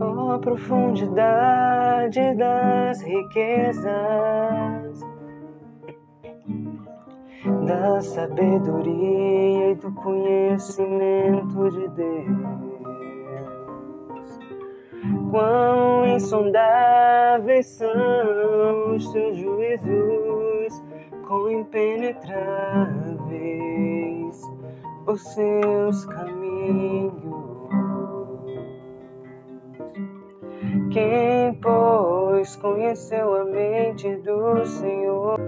a profundidade das riquezas, da sabedoria e do conhecimento de Deus. Quão insondáveis são os teus juízos, quão impenetráveis os seus caminhos. Quem, pois, conheceu a mente do Senhor?